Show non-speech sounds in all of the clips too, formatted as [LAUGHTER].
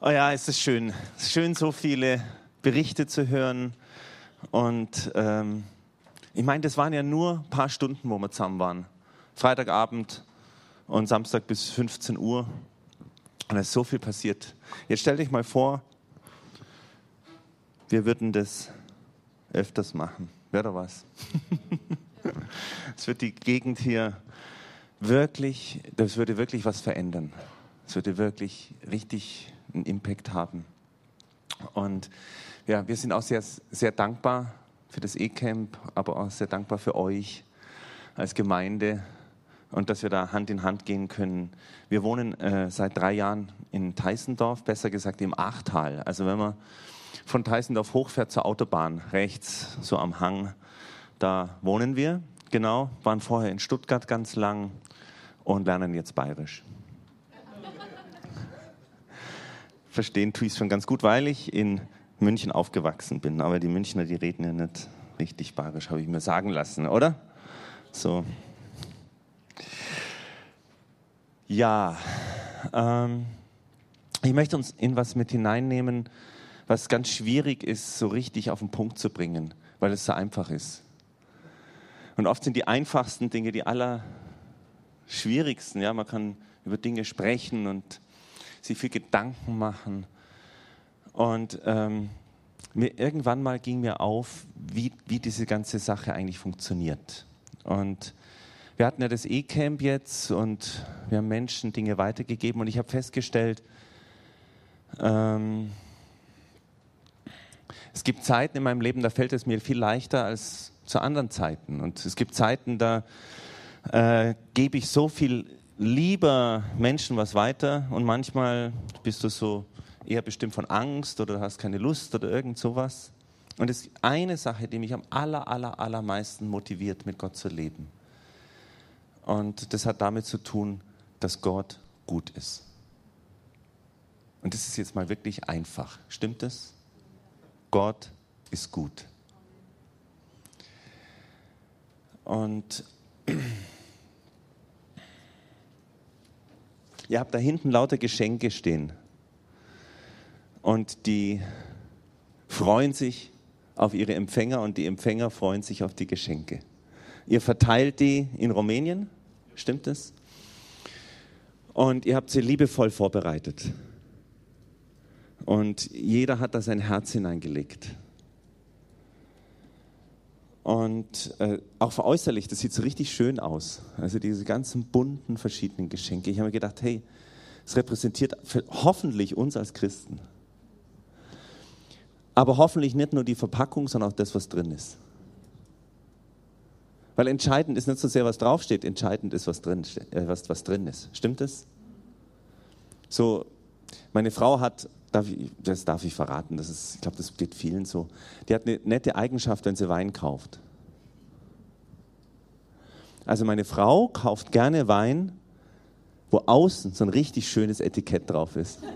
Oh ja, es ist schön. Es ist schön, so viele Berichte zu hören. Und ähm, ich meine, das waren ja nur ein paar Stunden, wo wir zusammen waren. Freitagabend und Samstag bis 15 Uhr. Und es ist so viel passiert. Jetzt stell dich mal vor, wir würden das öfters machen. Wäre doch was. [LAUGHS] Es wird die Gegend hier wirklich, das würde wirklich was verändern. Es würde wirklich richtig einen Impact haben. Und ja, wir sind auch sehr, sehr dankbar für das E-Camp, aber auch sehr dankbar für euch als Gemeinde und dass wir da Hand in Hand gehen können. Wir wohnen äh, seit drei Jahren in Teissendorf, besser gesagt im Achtal. Also wenn man von Teissendorf hochfährt zur Autobahn, rechts so am Hang, da wohnen wir. Genau, waren vorher in Stuttgart ganz lang und lernen jetzt Bayerisch. Verstehen tue ich es schon ganz gut, weil ich in München aufgewachsen bin. Aber die Münchner, die reden ja nicht richtig Bayerisch, habe ich mir sagen lassen, oder? So. Ja, ähm, ich möchte uns in was mit hineinnehmen, was ganz schwierig ist, so richtig auf den Punkt zu bringen, weil es so einfach ist. Und oft sind die einfachsten Dinge die allerschwierigsten. Ja, man kann über Dinge sprechen und sich viel Gedanken machen. Und ähm, mir, irgendwann mal ging mir auf, wie, wie diese ganze Sache eigentlich funktioniert. Und wir hatten ja das E-Camp jetzt und wir haben Menschen Dinge weitergegeben und ich habe festgestellt, ähm, es gibt Zeiten in meinem Leben, da fällt es mir viel leichter als zu anderen Zeiten. Und es gibt Zeiten, da äh, gebe ich so viel lieber Menschen was weiter und manchmal bist du so eher bestimmt von Angst oder hast keine Lust oder irgend sowas. Und es ist eine Sache, die mich am aller, aller, allermeisten motiviert, mit Gott zu leben. Und das hat damit zu tun, dass Gott gut ist. Und das ist jetzt mal wirklich einfach. Stimmt es? Gott ist gut. Und ihr habt da hinten lauter Geschenke stehen. Und die freuen sich auf ihre Empfänger und die Empfänger freuen sich auf die Geschenke. Ihr verteilt die in Rumänien, stimmt es? Und ihr habt sie liebevoll vorbereitet. Und jeder hat da sein Herz hineingelegt. Und äh, auch veräußerlich, das sieht so richtig schön aus. Also diese ganzen bunten verschiedenen Geschenke. Ich habe mir gedacht, hey, es repräsentiert hoffentlich uns als Christen. Aber hoffentlich nicht nur die Verpackung, sondern auch das, was drin ist. Weil entscheidend ist nicht so sehr, was draufsteht, entscheidend ist, was drin, äh, was, was drin ist. Stimmt das? So, meine Frau hat darf ich, das darf ich verraten, das ist, ich glaube, das geht vielen so. Die hat eine nette Eigenschaft, wenn sie Wein kauft. Also meine Frau kauft gerne Wein, wo außen so ein richtig schönes Etikett drauf ist. [LAUGHS]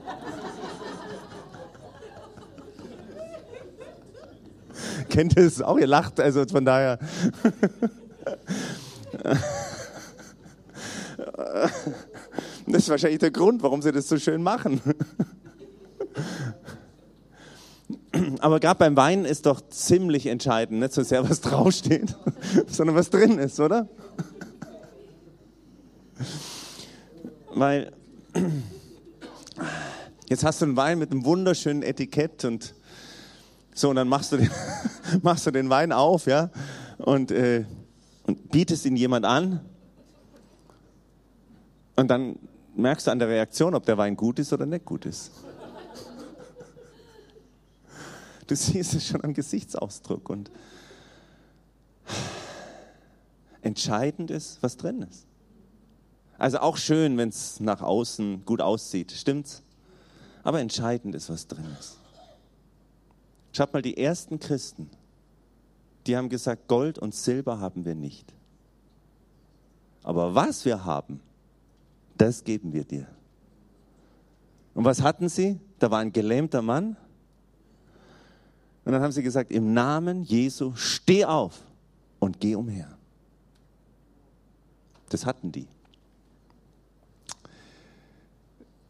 Kennt ihr es auch? Ihr lacht, also von daher. [LAUGHS] Das ist wahrscheinlich der Grund, warum sie das so schön machen. [LAUGHS] Aber gerade beim Wein ist doch ziemlich entscheidend, nicht so sehr, was draufsteht, [LAUGHS] sondern was drin ist, oder? Weil jetzt hast du einen Wein mit einem wunderschönen Etikett und so, und dann machst du den, [LAUGHS] machst du den Wein auf, ja, und, äh, und bietest ihn jemand an. Und dann merkst du an der Reaktion, ob der Wein gut ist oder nicht gut ist. Du siehst es schon am Gesichtsausdruck und entscheidend ist, was drin ist. Also auch schön, wenn es nach außen gut aussieht, stimmt's? Aber entscheidend ist, was drin ist. Schaut mal, die ersten Christen, die haben gesagt, Gold und Silber haben wir nicht. Aber was wir haben, das geben wir dir. Und was hatten sie? Da war ein gelähmter Mann und dann haben sie gesagt, im Namen Jesu, steh auf und geh umher. Das hatten die.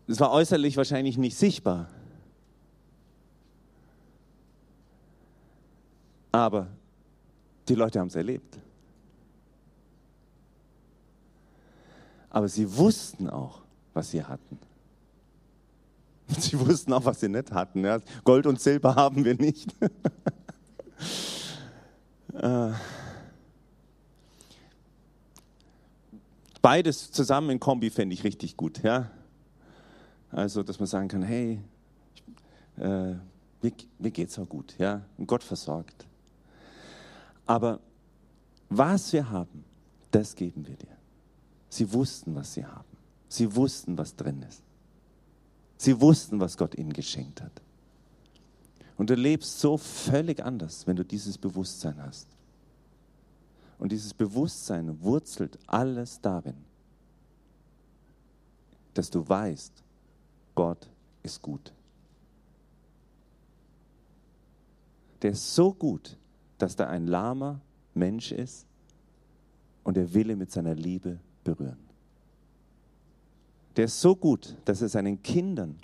Es war äußerlich wahrscheinlich nicht sichtbar. Aber die Leute haben es erlebt. Aber sie wussten auch, was sie hatten. [LAUGHS] Sie wussten auch, was sie nicht hatten. Ja. Gold und Silber [LAUGHS] haben wir nicht. [LAUGHS] Äh. Beides zusammen in Kombi fände ich richtig gut. Ja? Also, dass man sagen kann, hey, äh, mir, mir geht es auch gut. Ja? Und Gott versorgt. Aber was wir haben, das geben wir dir. Sie wussten, was sie haben. Sie wussten, was drin ist. Sie wussten, was Gott ihnen geschenkt hat. Und du lebst so völlig anders, wenn du dieses Bewusstsein hast. Und dieses Bewusstsein wurzelt alles darin, dass du weißt, Gott ist gut. Der ist so gut, dass da ein lahmer Mensch ist und er will ihn mit seiner Liebe berühren der ist so gut, dass er seinen Kindern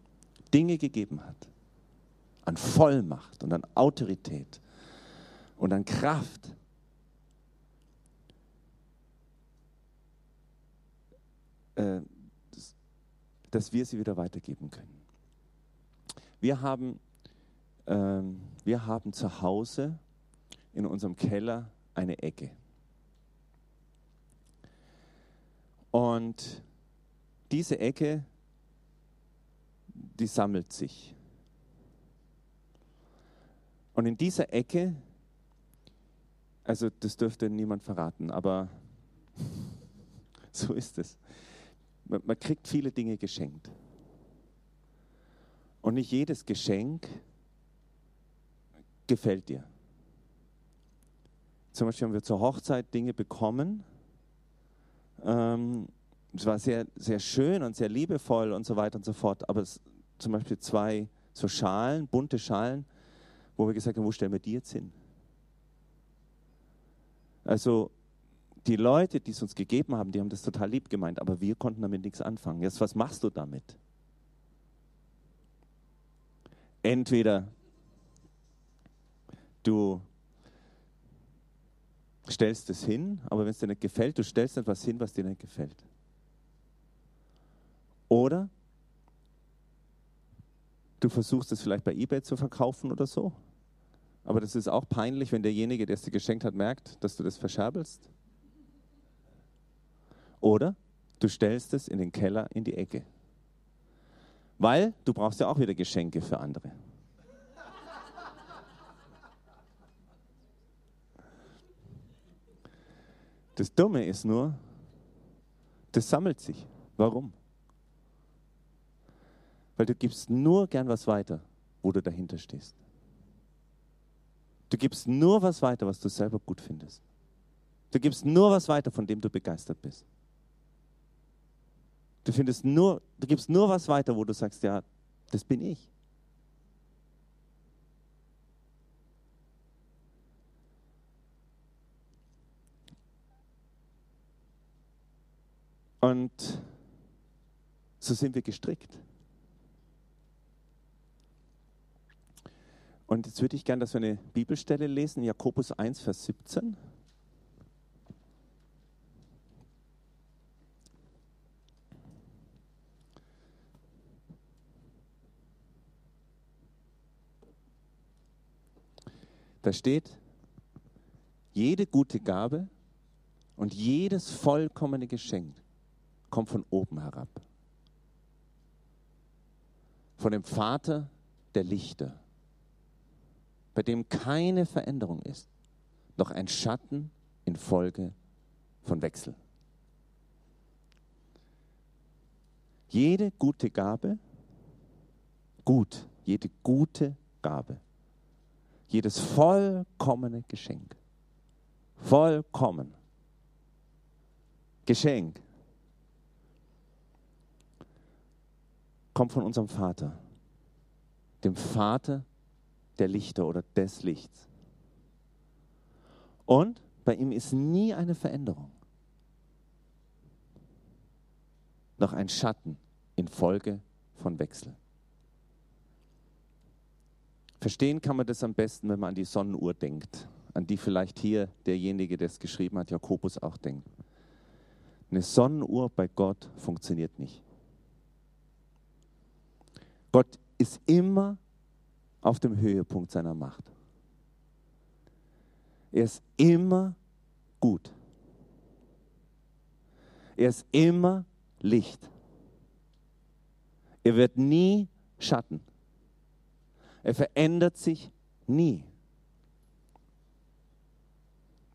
Dinge gegeben hat. An Vollmacht und an Autorität und an Kraft. Äh, dass wir sie wieder weitergeben können. Wir haben, ähm, wir haben zu Hause in unserem Keller eine Ecke. Und diese Ecke, die sammelt sich. Und in dieser Ecke, also das dürfte niemand verraten, aber [LAUGHS] so ist es. Man, man kriegt viele Dinge geschenkt. Und nicht jedes Geschenk gefällt dir. Zum Beispiel haben wir zur Hochzeit Dinge bekommen, ähm, es war sehr, sehr schön und sehr liebevoll und so weiter und so fort. Aber es, zum Beispiel zwei so Schalen, bunte Schalen, wo wir gesagt haben, wo stellen wir die jetzt hin? Also die Leute, die es uns gegeben haben, die haben das total lieb gemeint, aber wir konnten damit nichts anfangen. Jetzt, was machst du damit? Entweder du stellst es hin, aber wenn es dir nicht gefällt, du stellst etwas hin, was dir nicht gefällt. Oder du versuchst es vielleicht bei eBay zu verkaufen oder so. Aber das ist auch peinlich, wenn derjenige, der es dir geschenkt hat, merkt, dass du das verscherbelst. Oder du stellst es in den Keller in die Ecke. Weil du brauchst ja auch wieder Geschenke für andere. Das Dumme ist nur, das sammelt sich. Warum? Weil du gibst nur gern was weiter, wo du dahinter stehst. Du gibst nur was weiter, was du selber gut findest. Du gibst nur was weiter, von dem du begeistert bist. Du findest nur, du gibst nur was weiter, wo du sagst, ja, das bin ich. Und so sind wir gestrickt. Und jetzt würde ich gerne, dass wir eine Bibelstelle lesen, Jakobus 1, Vers 17. Da steht, jede gute Gabe und jedes vollkommene Geschenk kommt von oben herab. Von dem Vater der Lichter bei dem keine Veränderung ist, noch ein Schatten infolge von Wechsel. Jede gute Gabe, gut, jede gute Gabe, jedes vollkommene Geschenk, vollkommen, Geschenk, kommt von unserem Vater, dem Vater der Lichter oder des Lichts. Und bei ihm ist nie eine Veränderung. Noch ein Schatten infolge von Wechsel. Verstehen kann man das am besten, wenn man an die Sonnenuhr denkt. an die vielleicht hier derjenige, der es geschrieben hat, Jakobus auch denkt. Eine Sonnenuhr bei Gott funktioniert nicht. Gott ist immer auf dem Höhepunkt seiner Macht. Er ist immer gut. Er ist immer Licht. Er wird nie Schatten. Er verändert sich nie.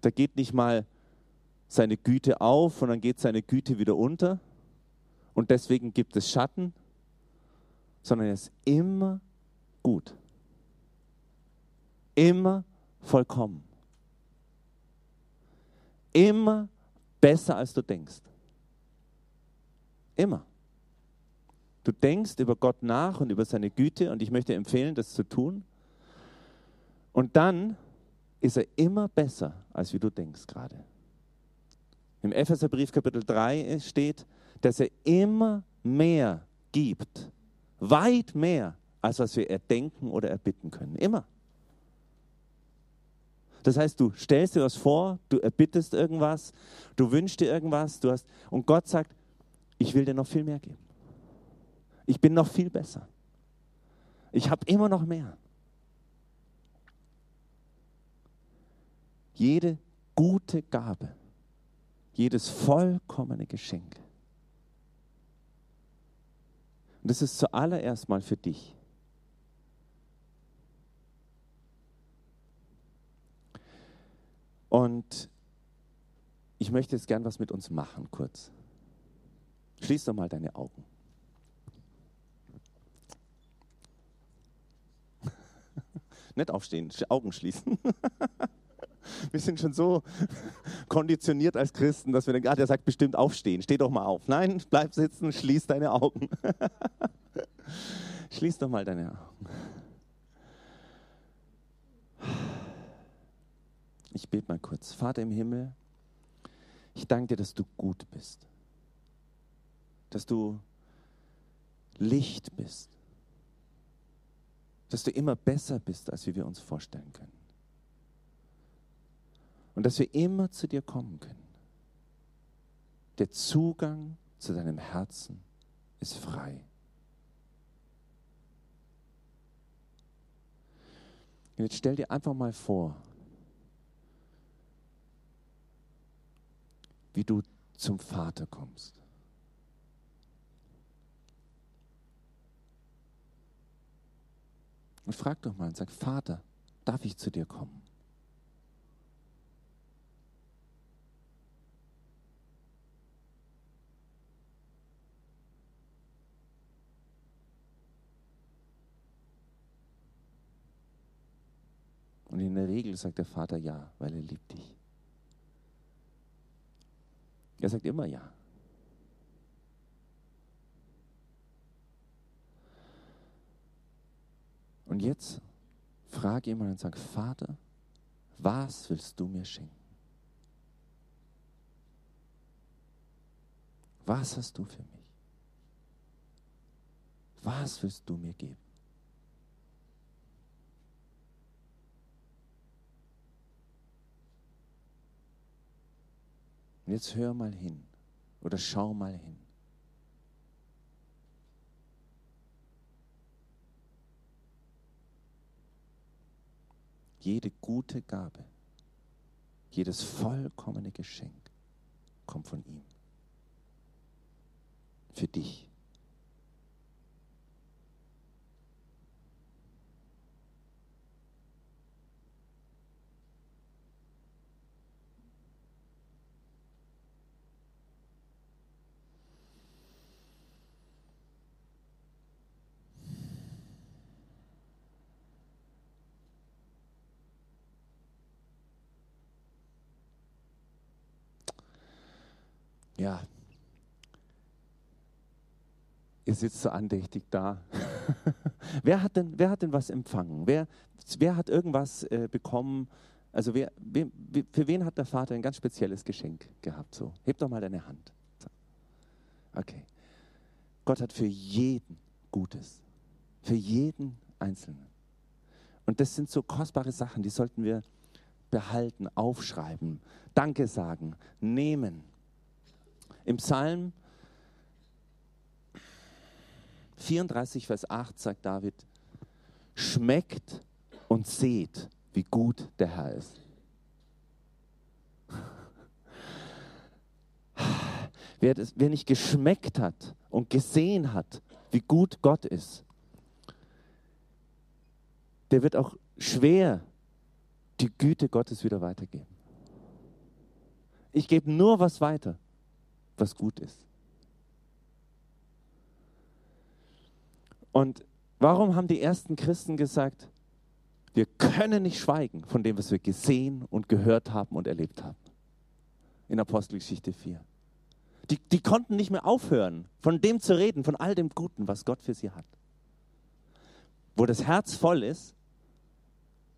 Da geht nicht mal seine Güte auf und dann geht seine Güte wieder unter und deswegen gibt es Schatten, sondern er ist immer gut. Immer vollkommen. Immer besser, als du denkst. Immer. Du denkst über Gott nach und über seine Güte und ich möchte empfehlen, das zu tun. Und dann ist er immer besser, als wie du denkst gerade. Im Epheserbrief Kapitel 3 steht, dass er immer mehr gibt, weit mehr, als was wir erdenken oder erbitten können. Immer. Das heißt, du stellst dir was vor, du erbittest irgendwas, du wünschst dir irgendwas, du hast und Gott sagt, ich will dir noch viel mehr geben. Ich bin noch viel besser. Ich habe immer noch mehr. Jede gute Gabe, jedes vollkommene Geschenk. Und das ist zuallererst mal für dich. Und ich möchte jetzt gern was mit uns machen, kurz. Schließ doch mal deine Augen. [LAUGHS] Nicht aufstehen, Augen schließen. [LAUGHS] Wir sind schon so [LAUGHS] konditioniert als Christen, dass wir denken, ah, der sagt bestimmt aufstehen, steh doch mal auf. Nein, bleib sitzen, schließ deine Augen. schließ doch mal deine Augen. Ich bete mal kurz. Vater im Himmel, ich danke dir, dass du gut bist. Dass du Licht bist. Dass du immer besser bist, als wir uns vorstellen können. Und dass wir immer zu dir kommen können. Der Zugang zu deinem Herzen ist frei. Und jetzt stell dir einfach mal vor, wie du zum Vater kommst. Und frag doch mal und sag, Vater, darf ich zu dir kommen? Und in der Regel sagt der Vater ja, weil er liebt dich. Er sagt immer ja. Und jetzt frage jemand und sag, Vater, was willst du mir schenken? Was hast du für mich? Was willst du mir geben? Und jetzt hör mal hin oder schau mal hin. Jede gute Gabe, jedes vollkommene Geschenk kommt von ihm. Für dich. Ja. Ihr sitzt so andächtig da. [LAUGHS] wer, hat denn, wer hat denn was empfangen? Wer, wer hat irgendwas äh, bekommen? Also wer, wer, für wen hat der Vater ein ganz spezielles Geschenk gehabt? So, heb doch mal deine Hand. Okay. Gott hat für jeden Gutes. Für jeden Einzelnen. Und das sind so kostbare Sachen, die sollten wir behalten, aufschreiben, Danke sagen, nehmen. Im Psalm 34, Vers 8 sagt David, schmeckt und seht, wie gut der Herr ist. Wer, das, wer nicht geschmeckt hat und gesehen hat, wie gut Gott ist, der wird auch schwer die Güte Gottes wieder weitergeben. Ich gebe nur was weiter, was gut ist. Und warum haben die ersten Christen gesagt, wir können nicht schweigen von dem, was wir gesehen und gehört haben und erlebt haben? In Apostelgeschichte 4. Die, die konnten nicht mehr aufhören, von dem zu reden, von all dem Guten, was Gott für sie hat. Wo das Herz voll ist,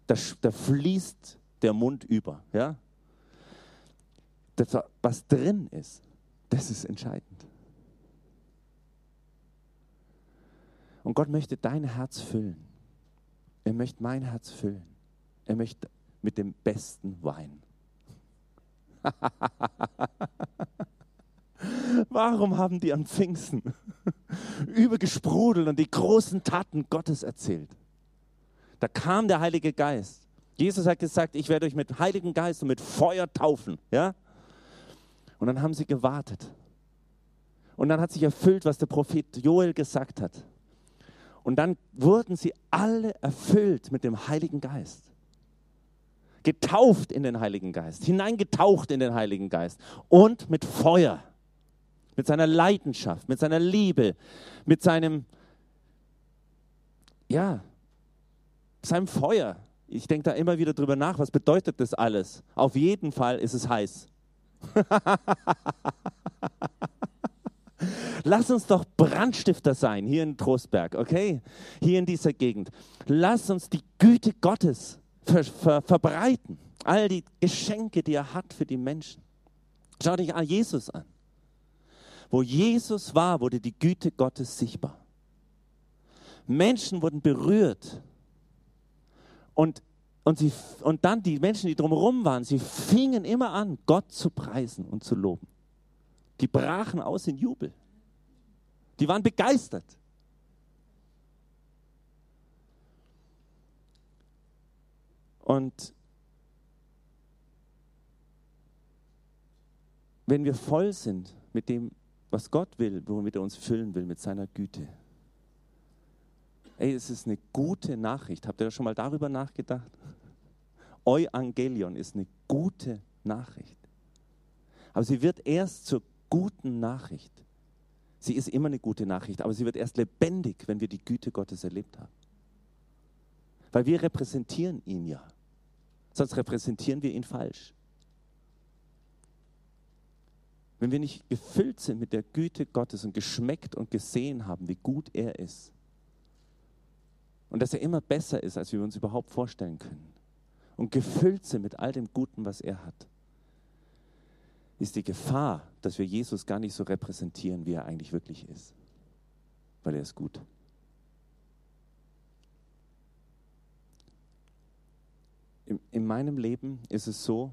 da, da fließt der Mund über. Ja? Das, was drin ist, das ist entscheidend. Und Gott möchte dein Herz füllen. Er möchte mein Herz füllen. Er möchte mit dem besten Wein. [LAUGHS] Warum haben die am Pfingsten [LAUGHS] übergesprudelt und die großen Taten Gottes erzählt? Da kam der Heilige Geist. Jesus hat gesagt, ich werde euch mit Heiligen Geist und mit Feuer taufen. Ja? Und dann haben sie gewartet. Und dann hat sich erfüllt, was der Prophet Joel gesagt hat. Und dann wurden sie alle erfüllt mit dem Heiligen Geist. Getauft in den Heiligen Geist, hineingetaucht in den Heiligen Geist und mit Feuer, mit seiner Leidenschaft, mit seiner Liebe, mit seinem, ja, seinem Feuer. Ich denke da immer wieder drüber nach, was bedeutet das alles? Auf jeden Fall ist es heiß. [LAUGHS] Lass uns doch Brandstifter sein hier in Trostberg, okay? Hier in dieser Gegend. Lass uns die Güte Gottes ver ver verbreiten. All die Geschenke, die er hat für die Menschen. Schau dich an Jesus an. Wo Jesus war, wurde die Güte Gottes sichtbar. Menschen wurden berührt. Und, und, sie, und dann die Menschen, die drumherum waren, sie fingen immer an, Gott zu preisen und zu loben. Die brachen aus in Jubel. Die waren begeistert. Und wenn wir voll sind mit dem, was Gott will, womit er uns füllen will, mit seiner Güte. Ey, es ist eine gute Nachricht. Habt ihr schon mal darüber nachgedacht? Euangelion ist eine gute Nachricht. Aber sie wird erst zur guten Nachricht, Sie ist immer eine gute Nachricht, aber sie wird erst lebendig, wenn wir die Güte Gottes erlebt haben. Weil wir repräsentieren ihn ja. Sonst repräsentieren wir ihn falsch. Wenn wir nicht gefüllt sind mit der Güte Gottes und geschmeckt und gesehen haben, wie gut er ist und dass er immer besser ist, als wir uns überhaupt vorstellen können und gefüllt sind mit all dem Guten, was er hat, ist die Gefahr, dass wir Jesus gar nicht so repräsentieren, wie er eigentlich wirklich ist. Weil er ist gut. In, in meinem Leben ist es so,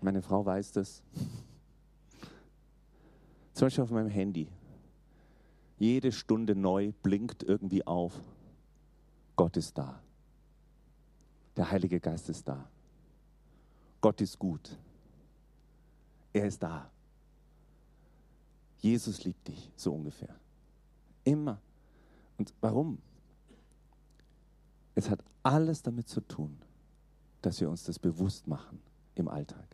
meine Frau weiß das, [LAUGHS] zum Beispiel auf meinem Handy, jede Stunde neu blinkt irgendwie auf, Gott ist da. Der Heilige Geist ist da. Gott ist gut. Er ist da. Jesus liebt dich, so ungefähr. Immer. Und warum? Es hat alles damit zu tun, dass wir uns das bewusst machen im Alltag.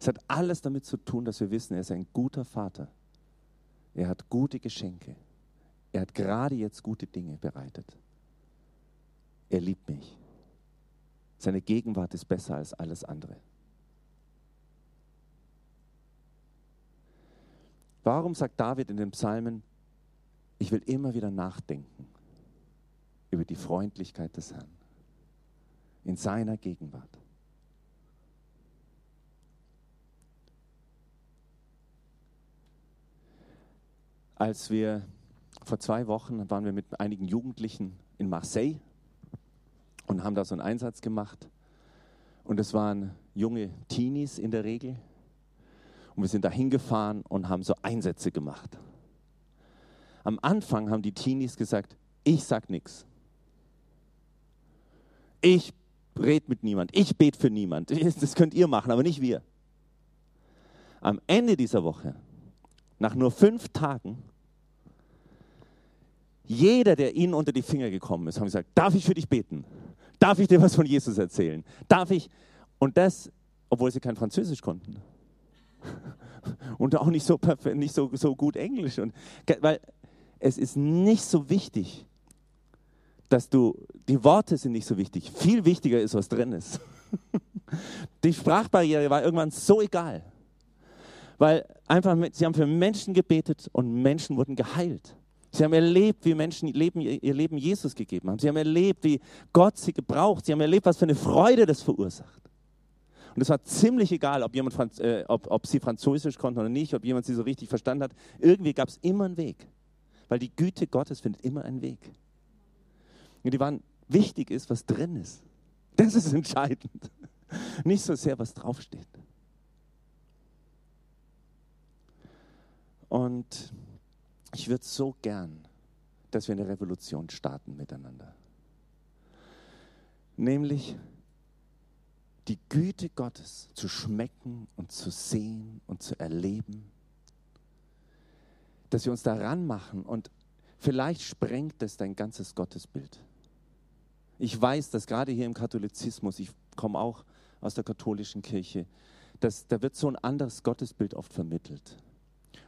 Es hat alles damit zu tun, dass wir wissen, er ist ein guter Vater. Er hat gute Geschenke. Er hat gerade jetzt gute Dinge bereitet. Er liebt mich. Seine Gegenwart ist besser als alles andere. Warum sagt David in den Psalmen, ich will immer wieder nachdenken über die Freundlichkeit des Herrn in seiner Gegenwart? Als wir vor zwei Wochen waren wir mit einigen Jugendlichen in Marseille und haben da so einen Einsatz gemacht. Und es waren junge Teenies in der Regel. Und wir sind da hingefahren und haben so Einsätze gemacht. Am Anfang haben die Teenies gesagt, ich sag nichts. Ich rede mit niemand, ich bete für niemand. [LAUGHS] Das könnt ihr machen, aber nicht wir. Am Ende dieser Woche, nach nur fünf Tagen, jeder, der ihnen unter die Finger gekommen ist, haben gesagt, darf ich für dich beten? Darf ich dir was von Jesus erzählen? Darf ich? Und das, obwohl sie kein Französisch konnten. [LAUGHS] Und auch nicht so, nicht so, so gut Englisch. Und, weil es ist nicht so wichtig, dass du, die Worte sind nicht so wichtig. Viel wichtiger ist, was drin ist. [LAUGHS] Die Sprachbarriere war irgendwann so egal. Weil einfach, sie haben für Menschen gebetet und Menschen wurden geheilt. Sie haben erlebt, wie Menschen ihr Leben Jesus gegeben haben. Sie haben erlebt, wie Gott sie gebraucht. Sie haben erlebt, was für eine Freude das verursacht. Und es war ziemlich egal, ob, jemand, äh, ob, ob sie Französisch konnten oder nicht, ob jemand sie so richtig verstanden hat. Irgendwie gab es immer einen Weg. Weil die Güte Gottes findet immer einen Weg. Und die waren, wichtig ist, was drin ist. Das ist entscheidend. Nicht so sehr, was draufsteht. Und ich würde so gern, dass wir eine Revolution starten miteinander. Nämlich die Güte Gottes zu schmecken und zu sehen und zu erleben. Dass wir uns daran machen und vielleicht sprengt es dein ganzes Gottesbild. Ich weiß, dass gerade hier im Katholizismus, ich komme auch aus der katholischen Kirche, dass, da wird so ein anderes Gottesbild oft vermittelt.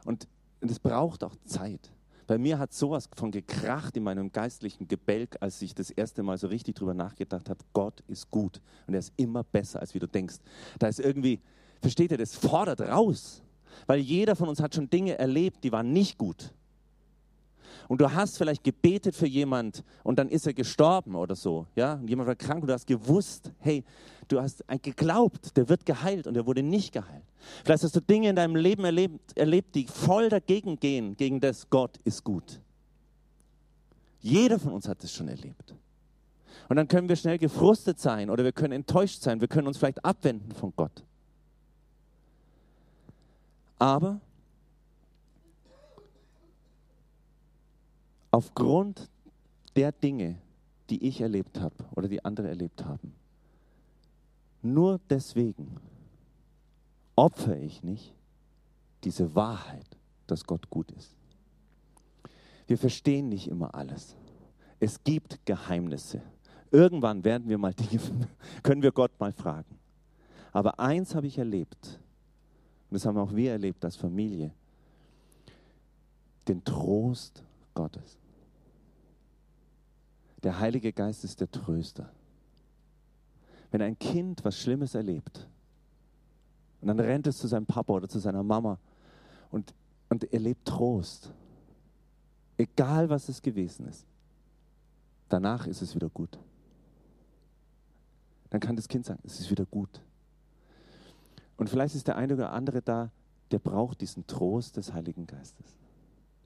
Und es braucht auch Zeit. Bei mir hat sowas von gekracht in meinem geistlichen Gebälk, als ich das erste Mal so richtig drüber nachgedacht habe, Gott ist gut und er ist immer besser, als wie du denkst. Da ist irgendwie, versteht ihr, das fordert raus. Weil jeder von uns hat schon Dinge erlebt, die waren nicht gut und du hast vielleicht gebetet für jemand und dann ist er gestorben oder so, ja, und jemand war krank und du hast gewusst, hey, du hast geglaubt, der wird geheilt und er wurde nicht geheilt. Vielleicht hast du Dinge in deinem Leben erlebt, erlebt die voll dagegen gehen, gegen das Gott ist gut. Jeder von uns hat es schon erlebt. Und dann können wir schnell gefrustet sein oder wir können enttäuscht sein, wir können uns vielleicht abwenden von Gott. Aber aufgrund der Dinge, die ich erlebt habe oder die andere erlebt haben, nur deswegen opfere ich nicht diese Wahrheit, dass Gott gut ist. Wir verstehen nicht immer alles. Es gibt Geheimnisse. Irgendwann werden wir mal Dinge, [LAUGHS] können wir Gott mal fragen. Aber eins habe ich erlebt, und das haben auch wir erlebt als Familie, den Trost Gottes. Der Heilige Geist ist der Tröster. Wenn ein Kind was Schlimmes erlebt und dann rennt es zu seinem Papa oder zu seiner Mama und, und erlebt Trost, egal was es gewesen ist, danach ist es wieder gut. Dann kann das Kind sagen, es ist wieder gut. Und vielleicht ist der eine oder andere da, der braucht diesen Trost des Heiligen Geistes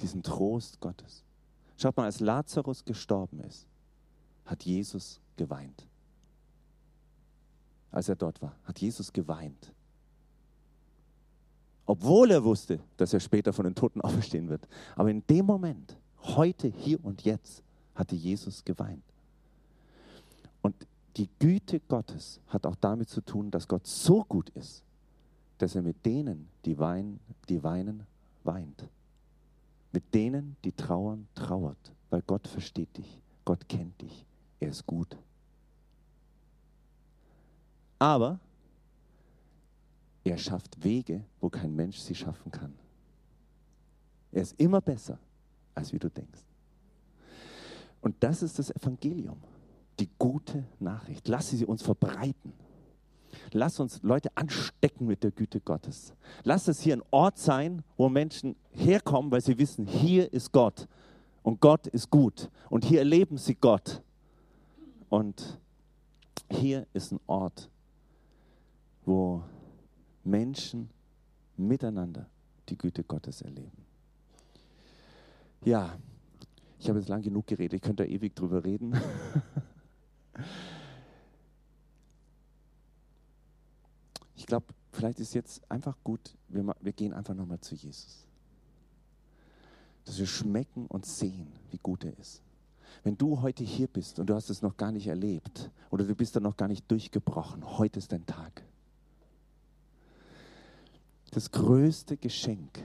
diesen Trost Gottes. Schaut mal, als Lazarus gestorben ist, hat Jesus geweint. Als er dort war, hat Jesus geweint. Obwohl er wusste, dass er später von den Toten auferstehen wird. Aber in dem Moment, heute, hier und jetzt, hatte Jesus geweint. Und die Güte Gottes hat auch damit zu tun, dass Gott so gut ist, dass er mit denen, die weinen, die weinen, weint. Mit denen, die trauern, trauert, weil Gott versteht dich, Gott kennt dich, er ist gut. Aber er schafft Wege, wo kein Mensch sie schaffen kann. Er ist immer besser, als wie du denkst. Und das ist das Evangelium, die gute Nachricht. Lass sie uns verbreiten. Lass uns Leute anstecken mit der Güte Gottes. Lass es hier ein Ort sein, wo Menschen herkommen, weil sie wissen, hier ist Gott und Gott ist gut und hier erleben sie Gott. Und hier ist ein Ort, wo Menschen miteinander die Güte Gottes erleben. Ja, ich habe jetzt lang genug geredet, ich könnte da ewig drüber reden. [LAUGHS] ich glaube, vielleicht ist jetzt einfach gut, wir, wir gehen einfach nochmal zu Jesus. Dass wir schmecken und sehen, wie gut er ist. Wenn du heute hier bist und du hast es noch gar nicht erlebt oder du bist da noch gar nicht durchgebrochen, heute ist dein Tag. Das größte Geschenk,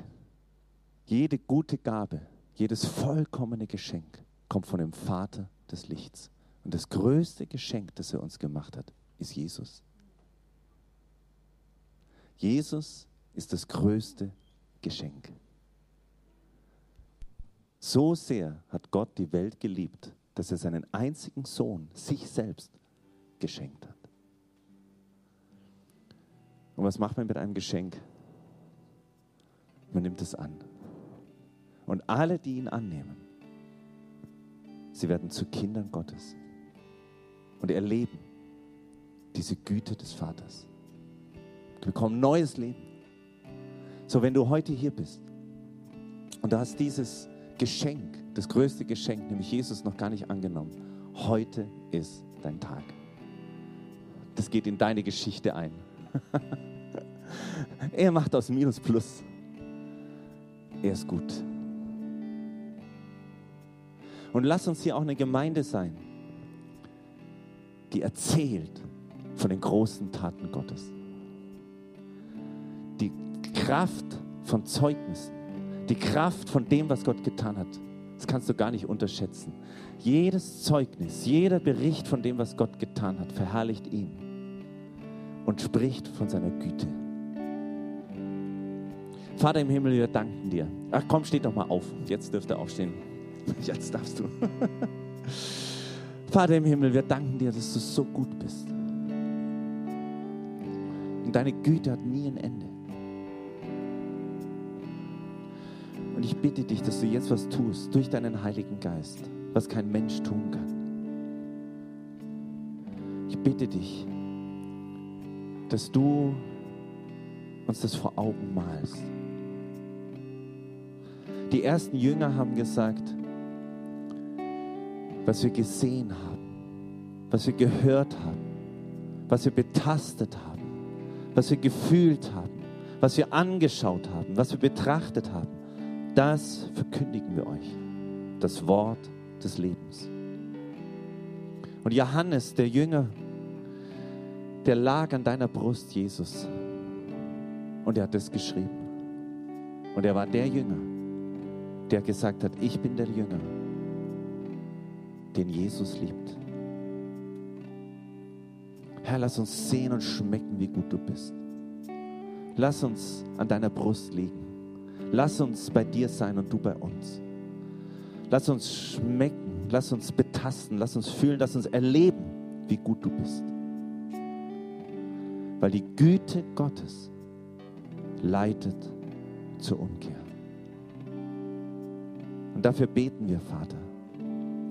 jede gute Gabe, jedes vollkommene Geschenk kommt von dem Vater des Lichts. Und das größte Geschenk, das er uns gemacht hat, ist Jesus. Jesus ist das größte Geschenk. So sehr hat Gott die Welt geliebt, dass er seinen einzigen Sohn, sich selbst, geschenkt hat. Und was macht man mit einem Geschenk? Man nimmt es an. Und alle, die ihn annehmen, sie werden zu Kindern Gottes und erleben diese Güte des Vaters. Wir bekommen neues Leben. So, wenn du heute hier bist und du hast dieses Geschenk, das größte Geschenk, nämlich Jesus, noch gar nicht angenommen, heute ist dein Tag. Das geht in deine Geschichte ein. [LAUGHS] er macht aus Minus Plus. Er ist gut. Und lass uns hier auch eine Gemeinde sein, die erzählt von den großen Taten Gottes. Die Kraft von Zeugnissen, die Kraft von dem, was Gott getan hat, das kannst du gar nicht unterschätzen. Jedes Zeugnis, jeder Bericht von dem, was Gott getan hat, verherrlicht ihn und spricht von seiner Güte. Vater im Himmel, wir danken dir. Ach komm, steh doch mal auf. Jetzt dürft ihr aufstehen. [LAUGHS] Jetzt darfst du. [LAUGHS] Vater im Himmel, wir danken dir, dass du so gut bist. Und deine Güte hat nie ein Ende. Und ich bitte dich, dass du jetzt was tust durch deinen Heiligen Geist, was kein Mensch tun kann. Ich bitte dich, dass du uns das vor Augen malst. Die ersten Jünger haben gesagt, was wir gesehen haben, was wir gehört haben, was wir betastet haben, was wir gefühlt haben, was wir angeschaut haben, was wir betrachtet haben, das verkündigen wir euch. Das Wort des Lebens. Und Johannes, der Jünger, der lag an deiner Brust, Jesus. Und er hat das geschrieben. Und er war der Jünger, der gesagt hat, ich bin der Jünger, den Jesus liebt. Herr, lass uns sehen und schmecken, wie gut du bist. Lass uns an deiner Brust liegen. Lass uns bei dir sein und du bei uns. Lass uns schmecken, lass uns betasten, lass uns fühlen, lass uns erleben, wie gut du bist. Weil die Güte Gottes leitet zur Umkehr. Dafür beten wir, Vater.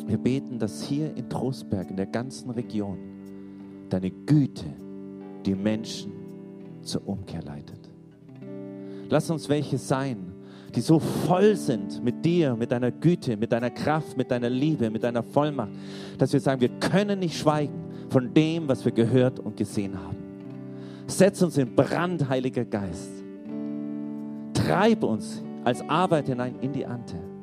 Wir beten, dass hier in Trostberg, in der ganzen Region, deine Güte die Menschen zur Umkehr leitet. Lass uns welche sein, die so voll sind mit dir, mit deiner Güte, mit deiner Kraft, mit deiner Liebe, mit deiner Vollmacht, dass wir sagen, wir können nicht schweigen von dem, was wir gehört und gesehen haben. Setz uns in Brand, Heiliger Geist. Treib uns als Arbeit hinein in die Ante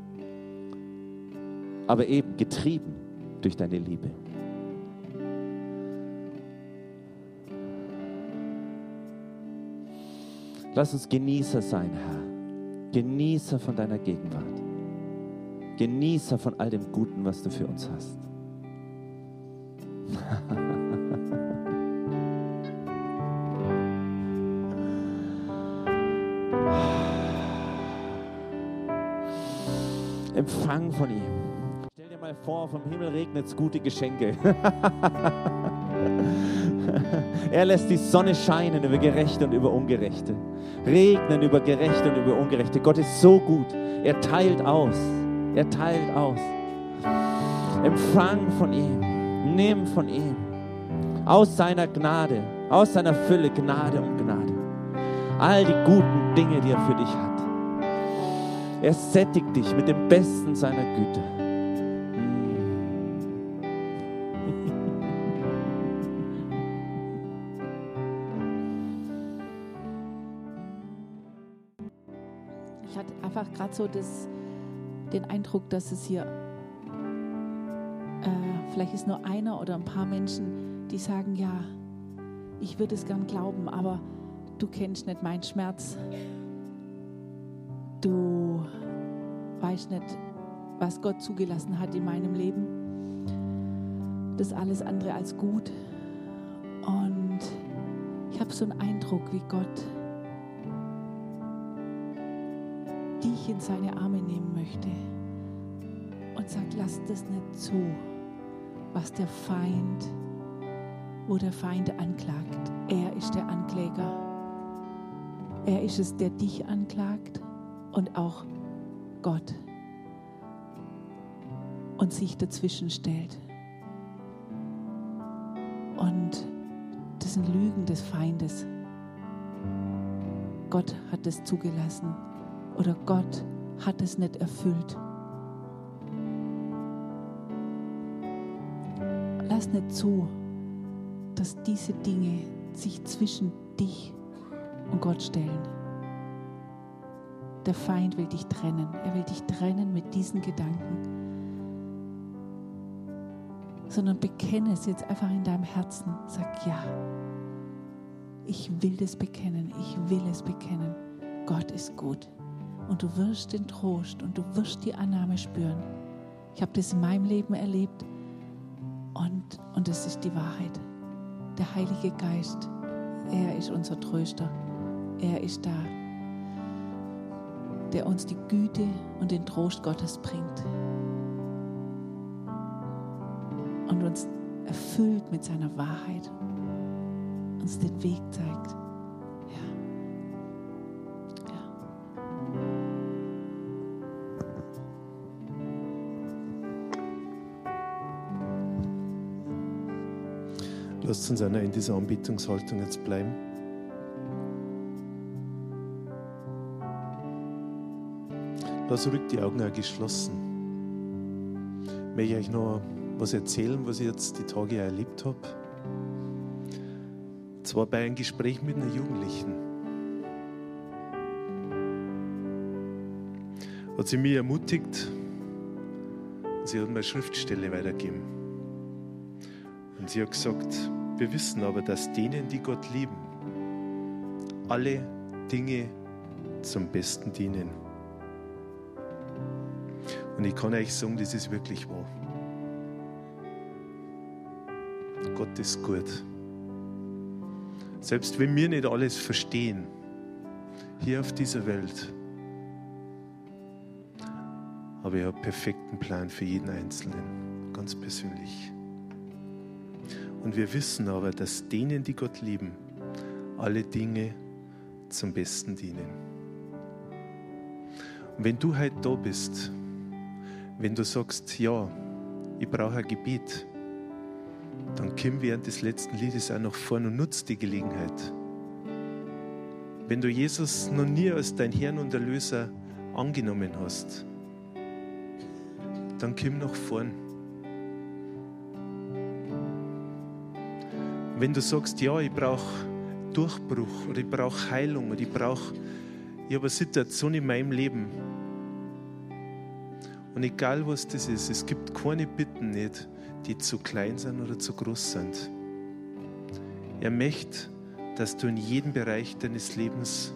aber eben getrieben durch deine Liebe. Lass uns Genießer sein, Herr. Genießer von deiner Gegenwart. Genießer von all dem Guten, was du für uns hast. [LAUGHS] Empfang von ihm mal vor, vom Himmel regnet es gute Geschenke. [LAUGHS] er lässt die Sonne scheinen über Gerechte und über Ungerechte. Regnen über Gerechte und über Ungerechte. Gott ist so gut. Er teilt aus. Er teilt aus. Empfang von ihm. Nimm von ihm. Aus seiner Gnade, aus seiner Fülle Gnade und Gnade. All die guten Dinge, die er für dich hat. Er sättigt dich mit dem Besten seiner Güte. Gerade so das, den Eindruck, dass es hier äh, vielleicht ist nur einer oder ein paar Menschen, die sagen, ja, ich würde es gern glauben, aber du kennst nicht meinen Schmerz. Du weißt nicht, was Gott zugelassen hat in meinem Leben. Das alles andere als gut. Und ich habe so einen Eindruck, wie Gott dich in seine Arme nehmen möchte und sagt, lass das nicht zu, was der Feind, wo der Feind anklagt. Er ist der Ankläger. Er ist es, der dich anklagt und auch Gott und sich dazwischen stellt. Und das sind Lügen des Feindes. Gott hat es zugelassen oder Gott hat es nicht erfüllt. Lass nicht zu, dass diese Dinge sich zwischen dich und Gott stellen. Der Feind will dich trennen. Er will dich trennen mit diesen Gedanken. Sondern bekenne es jetzt einfach in deinem Herzen. Sag ja. Ich will das bekennen. Ich will es bekennen. Gott ist gut und du wirst den Trost und du wirst die Annahme spüren. Ich habe das in meinem Leben erlebt und, und das ist die Wahrheit. Der Heilige Geist, er ist unser Tröster. Er ist da, der uns die Güte und den Trost Gottes bringt und uns erfüllt mit seiner Wahrheit, uns den Weg zeigt. Lasst uns einer in dieser Anbetungshaltung jetzt bleiben. Lass ruhig die Augen auch geschlossen. Ich möchte euch noch was erzählen, was ich jetzt die Tage erlebt habe. Zwar bei einem Gespräch mit einer Jugendlichen. Hat sie mich ermutigt und sie hat mir eine Schriftstelle weitergegeben. Und sie hat gesagt, wir wissen aber, dass denen, die Gott lieben, alle Dinge zum Besten dienen. Und ich kann euch sagen, das ist wirklich wahr. Gott ist gut. Selbst wenn wir nicht alles verstehen, hier auf dieser Welt, aber ich habe einen perfekten Plan für jeden Einzelnen, ganz persönlich. Und wir wissen aber, dass denen, die Gott lieben, alle Dinge zum Besten dienen. Und wenn du heute da bist, wenn du sagst, ja, ich brauche ein Gebet, dann komm während des letzten Liedes auch nach vorne und nutz die Gelegenheit. Wenn du Jesus noch nie als dein Herrn und Erlöser angenommen hast, dann komm nach vorn. Wenn du sagst, ja, ich brauche Durchbruch oder ich brauche Heilung oder ich brauche, ich habe eine Situation in meinem Leben. Und egal was das ist, es gibt keine Bitten nicht, die zu klein sind oder zu groß sind. Er möchte, dass du in jedem Bereich deines Lebens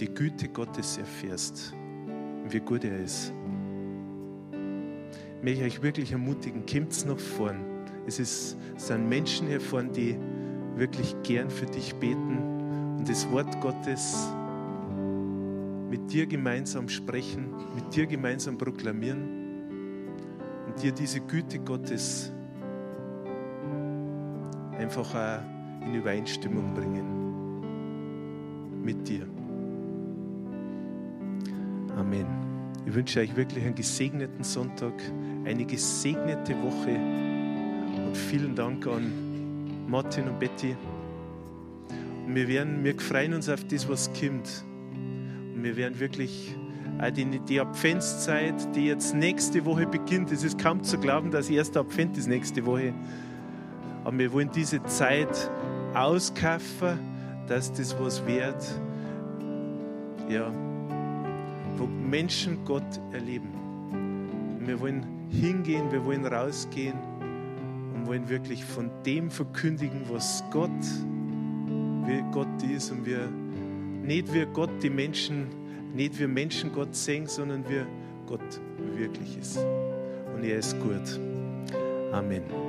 die Güte Gottes erfährst und wie gut er ist. Ich möchte euch wirklich ermutigen, kommt nach vorn. Es ist, sind Menschen hier vorne, die wirklich gern für dich beten und das Wort Gottes mit dir gemeinsam sprechen, mit dir gemeinsam proklamieren und dir diese Güte Gottes einfach auch in Übereinstimmung bringen mit dir. Amen. Ich wünsche euch wirklich einen gesegneten Sonntag, eine gesegnete Woche vielen Dank an Martin und Betty. Und wir, werden, wir freuen uns auf das, was kommt. Und wir werden wirklich auch die, die Adventszeit, die jetzt nächste Woche beginnt, es ist kaum zu glauben, dass erster Advent ist nächste Woche. Aber wir wollen diese Zeit auskaufen, dass das was wert. Ja, wo Menschen Gott erleben. Und wir wollen hingehen, wir wollen rausgehen und wollen wirklich von dem verkündigen, was Gott, wie Gott ist und wir nicht wir Gott die Menschen, nicht wir Menschen Gott sehen, sondern wir Gott wirklich ist. Und er ist gut. Amen.